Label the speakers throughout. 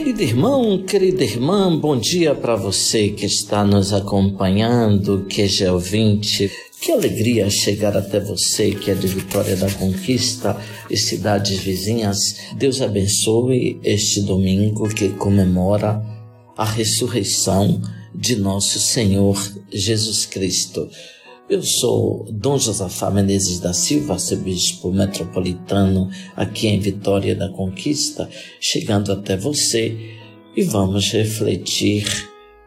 Speaker 1: Querido irmão, querida irmã, bom dia para você que está nos acompanhando, que é ouvinte. Que alegria chegar até você que é de Vitória da Conquista e cidades vizinhas. Deus abençoe este domingo que comemora a ressurreição de nosso Senhor Jesus Cristo. Eu sou Dom Josafá Menezes da Silva, arcebispo metropolitano aqui em Vitória da Conquista, chegando até você e vamos refletir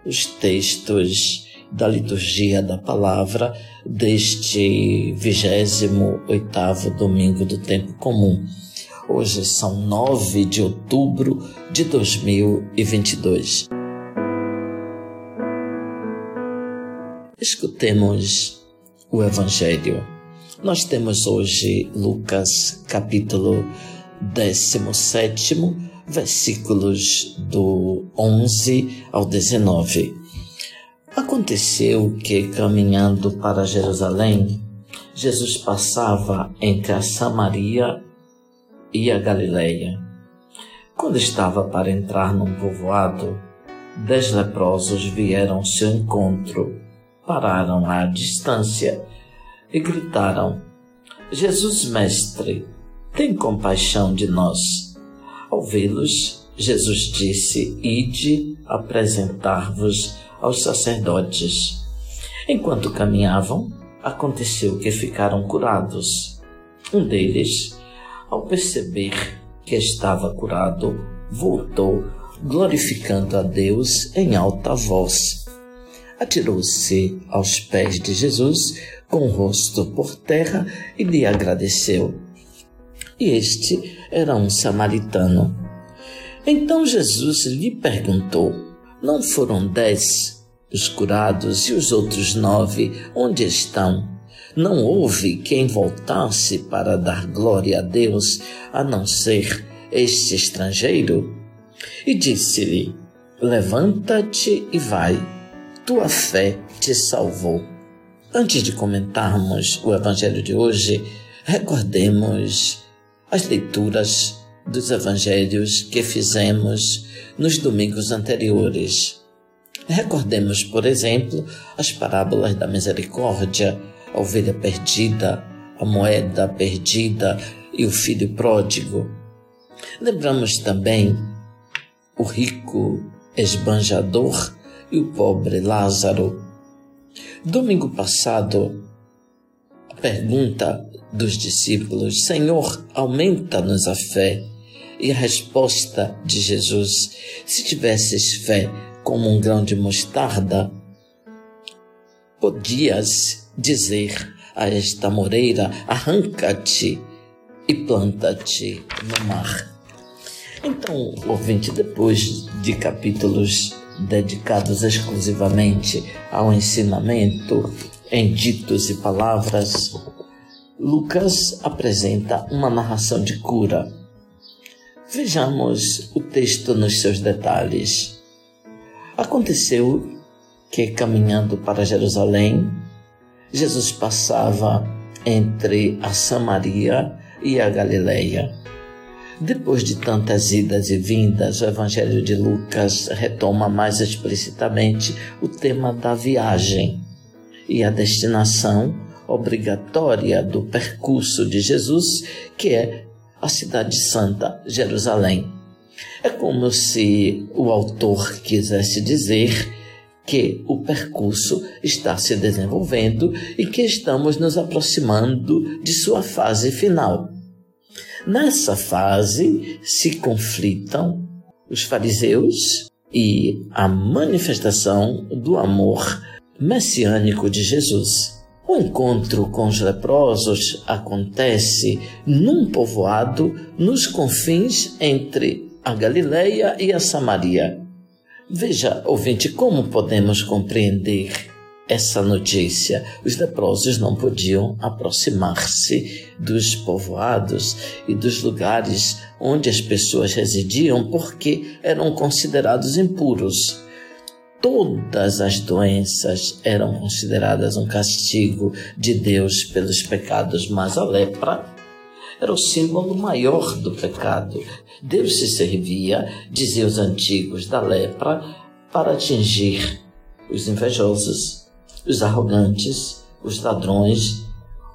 Speaker 1: os textos da liturgia da palavra deste 28 domingo do tempo comum. Hoje são 9 de outubro de 2022. Escutemos o Evangelho. Nós temos hoje Lucas capítulo 17, versículos do 11 ao 19. Aconteceu que, caminhando para Jerusalém, Jesus passava entre a Samaria e a Galileia. Quando estava para entrar num povoado, dez leprosos vieram ao seu encontro pararam à distância e gritaram: Jesus, Mestre, tem compaixão de nós. Ao vê-los, Jesus disse: Ide apresentar-vos aos sacerdotes. Enquanto caminhavam, aconteceu que ficaram curados. Um deles, ao perceber que estava curado, voltou, glorificando a Deus em alta voz atirou-se aos pés de Jesus com o rosto por terra e lhe agradeceu. E este era um samaritano. Então Jesus lhe perguntou: Não foram dez os curados e os outros nove onde estão? Não houve quem voltasse para dar glória a Deus, a não ser este estrangeiro? E disse-lhe: Levanta-te e vai tua fé te salvou. Antes de comentarmos o Evangelho de hoje, recordemos as leituras dos Evangelhos que fizemos nos domingos anteriores. Recordemos, por exemplo, as parábolas da misericórdia, a ovelha perdida, a moeda perdida e o filho pródigo. Lembramos também o rico esbanjador e o pobre Lázaro. Domingo passado, a pergunta dos discípulos: Senhor, aumenta-nos a fé. E a resposta de Jesus: Se tivesses fé como um grão de mostarda, podias dizer a esta moreira: Arranca-te e planta-te no mar. Então, ouvinte, depois de capítulos dedicados exclusivamente ao ensinamento em ditos e palavras, Lucas apresenta uma narração de cura. Vejamos o texto nos seus detalhes. Aconteceu que, caminhando para Jerusalém, Jesus passava entre a Samaria e a Galileia. Depois de tantas idas e vindas, o Evangelho de Lucas retoma mais explicitamente o tema da viagem e a destinação obrigatória do percurso de Jesus, que é a Cidade Santa, Jerusalém. É como se o autor quisesse dizer que o percurso está se desenvolvendo e que estamos nos aproximando de sua fase final. Nessa fase se conflitam os fariseus e a manifestação do amor messiânico de Jesus. O encontro com os leprosos acontece num povoado nos confins entre a Galileia e a Samaria. Veja, ouvinte, como podemos compreender essa notícia. Os leprosos não podiam aproximar-se dos povoados e dos lugares onde as pessoas residiam porque eram considerados impuros. Todas as doenças eram consideradas um castigo de Deus pelos pecados, mas a lepra era o símbolo maior do pecado. Deus se servia, diziam os antigos, da lepra para atingir os invejosos, os arrogantes, os ladrões,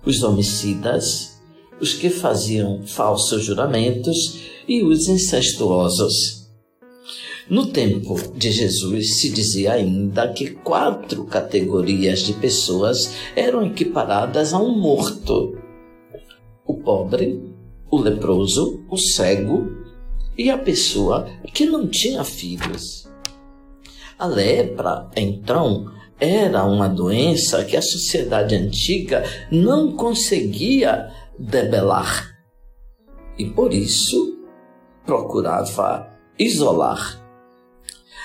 Speaker 1: os homicidas, os que faziam falsos juramentos e os incestuosos. No tempo de Jesus se dizia ainda que quatro categorias de pessoas eram equiparadas a um morto: o pobre, o leproso, o cego e a pessoa que não tinha filhos. A lepra, então, era uma doença que a sociedade antiga não conseguia debelar e por isso procurava isolar.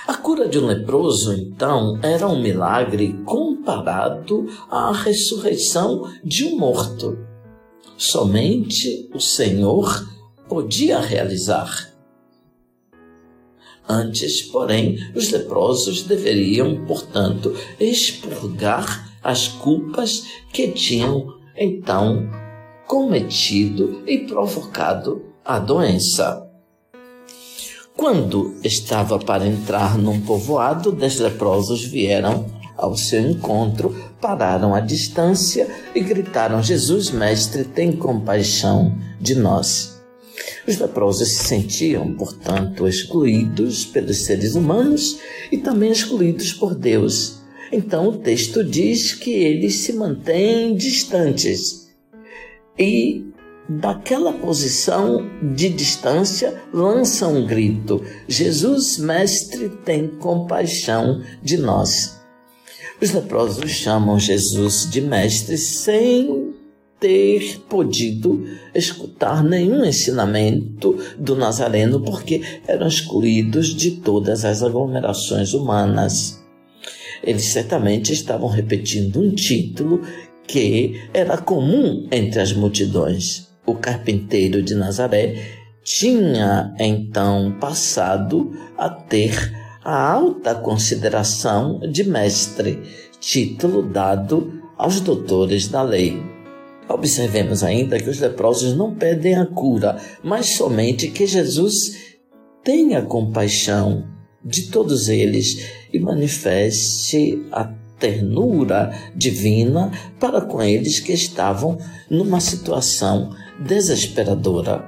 Speaker 1: A cura de um leproso, então, era um milagre comparado à ressurreição de um morto. Somente o Senhor podia realizar. Antes, porém, os leprosos deveriam, portanto, expurgar as culpas que tinham então cometido e provocado a doença. Quando estava para entrar num povoado, dez leprosos vieram ao seu encontro, pararam à distância e gritaram: Jesus, mestre, tem compaixão de nós. Os leprosos se sentiam, portanto, excluídos pelos seres humanos e também excluídos por Deus. Então o texto diz que eles se mantêm distantes e daquela posição de distância lançam um grito: Jesus, mestre, tem compaixão de nós. Os leprosos chamam Jesus de mestre sem ter podido escutar nenhum ensinamento do Nazareno, porque eram excluídos de todas as aglomerações humanas. Eles certamente estavam repetindo um título que era comum entre as multidões. O carpinteiro de Nazaré tinha então passado a ter a alta consideração de mestre, título dado aos doutores da lei. Observemos ainda que os leprosos não pedem a cura, mas somente que Jesus tenha compaixão de todos eles e manifeste a ternura divina para com eles que estavam numa situação desesperadora.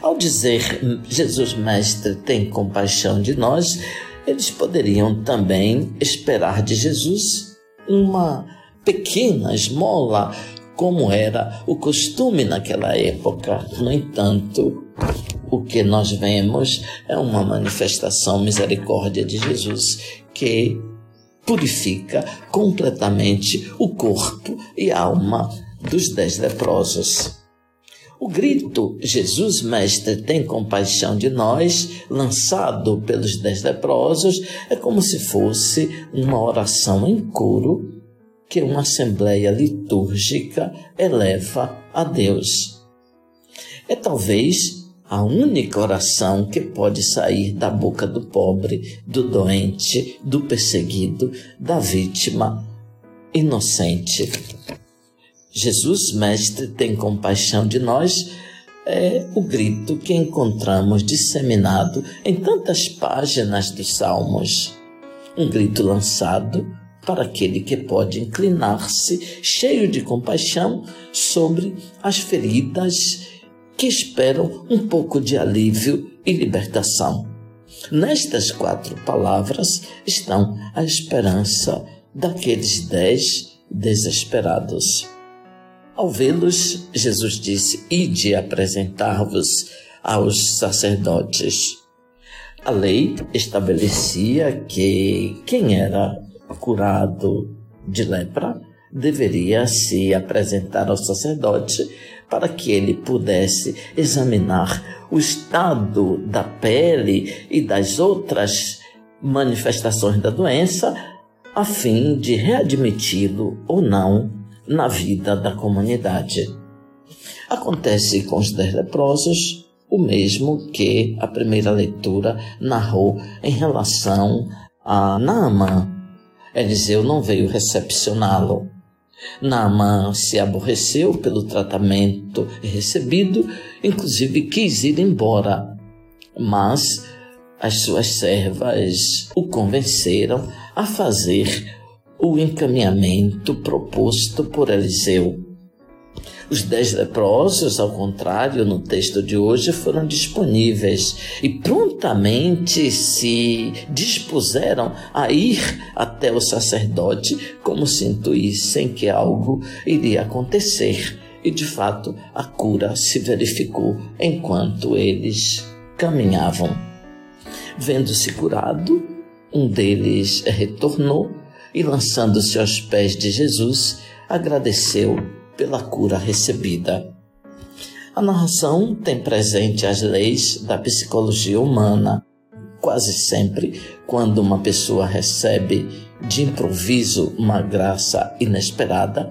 Speaker 1: Ao dizer Jesus Mestre tem compaixão de nós, eles poderiam também esperar de Jesus uma pequena esmola como era o costume naquela época. No entanto, o que nós vemos é uma manifestação misericórdia de Jesus que purifica completamente o corpo e alma dos dez leprosos. O grito Jesus Mestre tem compaixão de nós, lançado pelos dez leprosos, é como se fosse uma oração em coro que uma assembleia litúrgica eleva a Deus. É talvez a única oração que pode sair da boca do pobre, do doente, do perseguido, da vítima inocente. Jesus, Mestre, tem compaixão de nós, é o grito que encontramos disseminado em tantas páginas dos Salmos. Um grito lançado para aquele que pode inclinar-se, cheio de compaixão, sobre as feridas que esperam um pouco de alívio e libertação. Nestas quatro palavras estão a esperança daqueles dez desesperados. Ao vê-los, Jesus disse: Ide apresentar-vos aos sacerdotes. A lei estabelecia que quem era curado de lepra deveria se apresentar ao sacerdote para que ele pudesse examinar o estado da pele e das outras manifestações da doença, a fim de readmiti-lo ou não na vida da comunidade. Acontece com os dez leprosos o mesmo que a primeira leitura narrou em relação a Naaman, Eliseu não veio recepcioná-lo. Naamã se aborreceu pelo tratamento recebido, inclusive quis ir embora, mas as suas servas o convenceram a fazer o encaminhamento proposto por Eliseu. Os dez leprosos, ao contrário, no texto de hoje, foram disponíveis e prontamente se dispuseram a ir até o sacerdote, como se intuíssem que algo iria acontecer. E de fato, a cura se verificou enquanto eles caminhavam. Vendo-se curado, um deles retornou e, lançando-se aos pés de Jesus, agradeceu pela cura recebida. A narração tem presente as leis da psicologia humana. Quase sempre, quando uma pessoa recebe de improviso uma graça inesperada,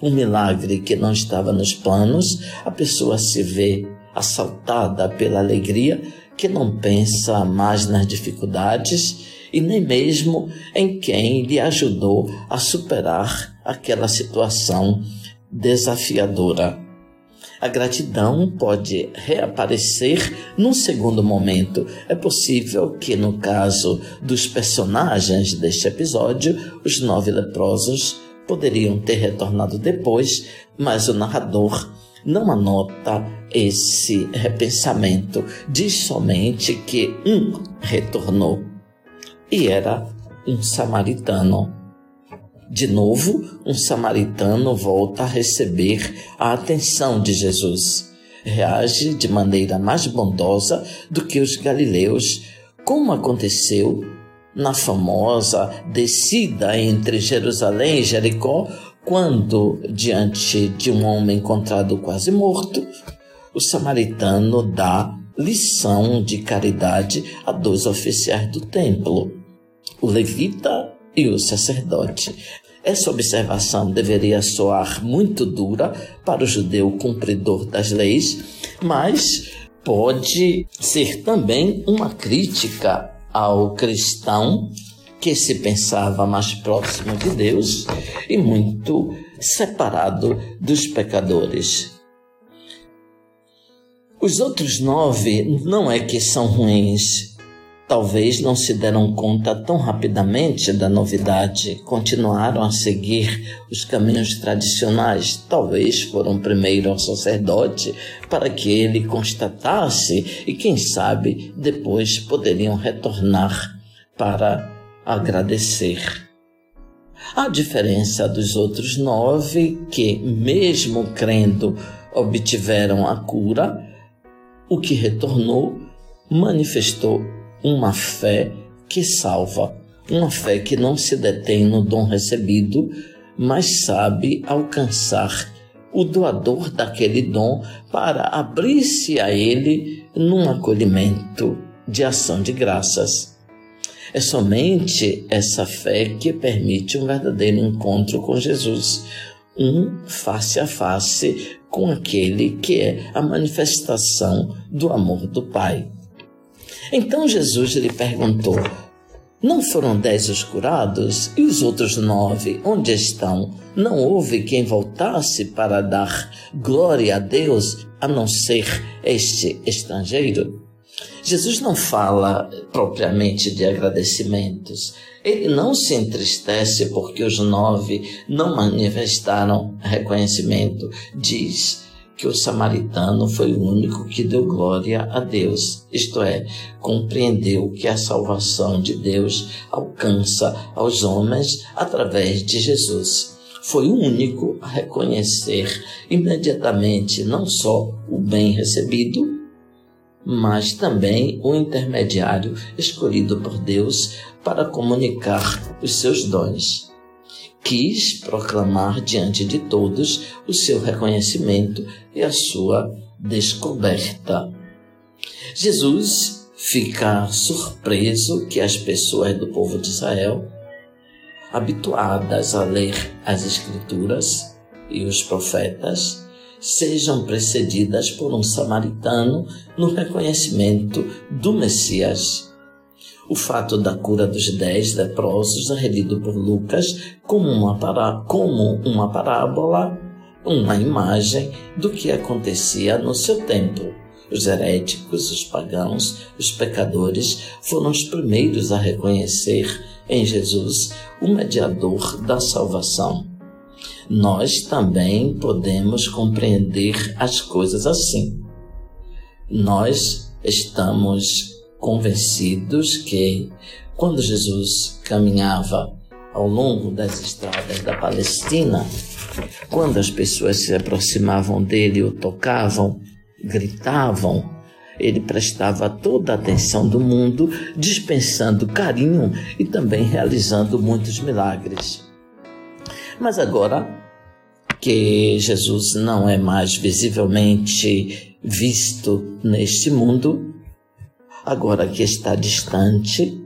Speaker 1: um milagre que não estava nos planos, a pessoa se vê assaltada pela alegria que não pensa mais nas dificuldades e nem mesmo em quem lhe ajudou a superar aquela situação desafiadora. A gratidão pode reaparecer num segundo momento. É possível que, no caso dos personagens deste episódio, os nove leprosos poderiam ter retornado depois, mas o narrador não anota esse repensamento. Diz somente que um retornou e era um samaritano. De novo, um samaritano volta a receber a atenção de Jesus. Reage de maneira mais bondosa do que os galileus, como aconteceu na famosa descida entre Jerusalém e Jericó, quando, diante de um homem encontrado quase morto, o samaritano dá lição de caridade a dois oficiais do templo, o levita e o sacerdote. Essa observação deveria soar muito dura para o judeu cumpridor das leis, mas pode ser também uma crítica ao cristão que se pensava mais próximo de Deus e muito separado dos pecadores. Os outros nove não é que são ruins, talvez não se deram conta tão rapidamente da novidade, continuaram a seguir os caminhos tradicionais, talvez foram primeiro ao sacerdote para que ele constatasse e, quem sabe, depois poderiam retornar para agradecer. A diferença dos outros nove, que, mesmo crendo, obtiveram a cura, o que retornou manifestou uma fé que salva, uma fé que não se detém no dom recebido, mas sabe alcançar o doador daquele dom para abrir-se a ele num acolhimento de ação de graças. É somente essa fé que permite um verdadeiro encontro com Jesus, um face a face com aquele que é a manifestação do amor do Pai. Então Jesus lhe perguntou: Não foram dez os curados? E os outros nove, onde estão? Não houve quem voltasse para dar glória a Deus, a não ser este estrangeiro? Jesus não fala propriamente de agradecimentos. Ele não se entristece porque os nove não manifestaram reconhecimento. Diz que o samaritano foi o único que deu glória a Deus, isto é, compreendeu que a salvação de Deus alcança aos homens através de Jesus. Foi o único a reconhecer imediatamente não só o bem recebido, mas também o intermediário escolhido por Deus para comunicar os seus dons quis proclamar diante de todos o seu reconhecimento e a sua descoberta. Jesus fica surpreso que as pessoas do povo de Israel, habituadas a ler as Escrituras e os profetas, sejam precedidas por um samaritano no reconhecimento do Messias. O fato da cura dos dez leprosos relido por Lucas como uma, como uma parábola, uma imagem do que acontecia no seu tempo. Os heréticos, os pagãos, os pecadores foram os primeiros a reconhecer em Jesus o mediador da salvação. Nós também podemos compreender as coisas assim. Nós estamos convencidos que quando Jesus caminhava ao longo das estradas da Palestina, quando as pessoas se aproximavam dele o tocavam, gritavam, ele prestava toda a atenção do mundo, dispensando carinho e também realizando muitos milagres. Mas agora que Jesus não é mais visivelmente visto neste mundo, agora que está distante,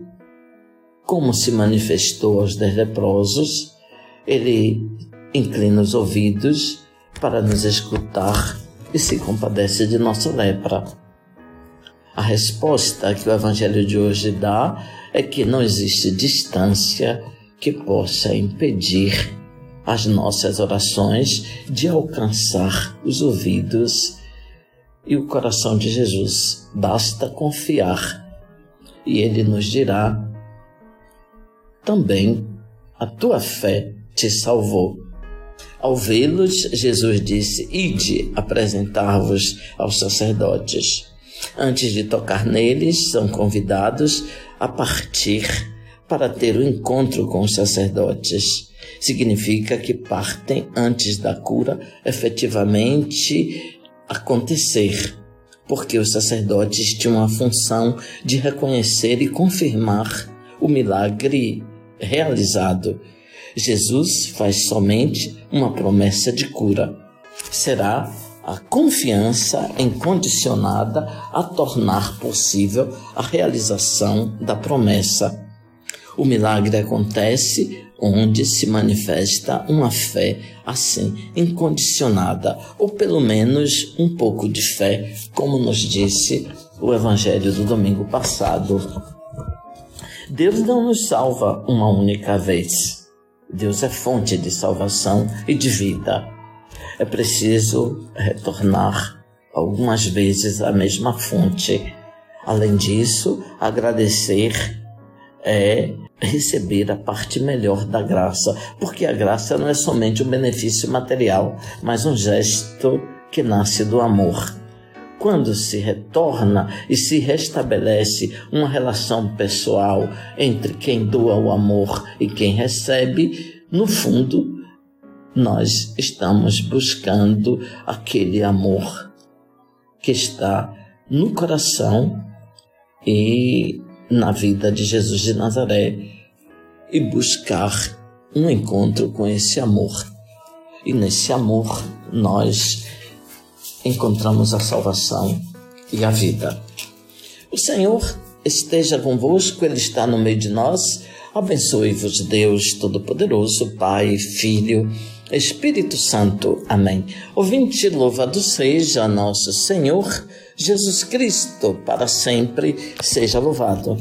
Speaker 1: como se manifestou aos dez leprosos, ele inclina os ouvidos para nos escutar e se compadece de nossa lepra. A resposta que o Evangelho de hoje dá é que não existe distância que possa impedir as nossas orações de alcançar os ouvidos e o coração de Jesus. Basta confiar e Ele nos dirá também: a tua fé te salvou. Ao vê-los, Jesus disse: Ide apresentar-vos aos sacerdotes. Antes de tocar neles, são convidados a partir para ter o um encontro com os sacerdotes. Significa que partem antes da cura efetivamente acontecer, porque os sacerdotes tinham a função de reconhecer e confirmar o milagre realizado Jesus faz somente uma promessa de cura. Será a confiança incondicionada a tornar possível a realização da promessa. O milagre acontece onde se manifesta uma fé assim, incondicionada, ou pelo menos um pouco de fé, como nos disse o Evangelho do domingo passado. Deus não nos salva uma única vez. Deus é fonte de salvação e de vida. É preciso retornar algumas vezes à mesma fonte. Além disso, agradecer é receber a parte melhor da graça, porque a graça não é somente um benefício material, mas um gesto que nasce do amor. Quando se retorna e se restabelece uma relação pessoal entre quem doa o amor e quem recebe, no fundo, nós estamos buscando aquele amor que está no coração e na vida de Jesus de Nazaré e buscar um encontro com esse amor. E nesse amor nós encontramos a salvação e a vida. O Senhor esteja convosco, Ele está no meio de nós. Abençoe-vos, Deus Todo-Poderoso, Pai, Filho, Espírito Santo. Amém. Ouvinte, louvado seja nosso Senhor Jesus Cristo, para sempre seja louvado.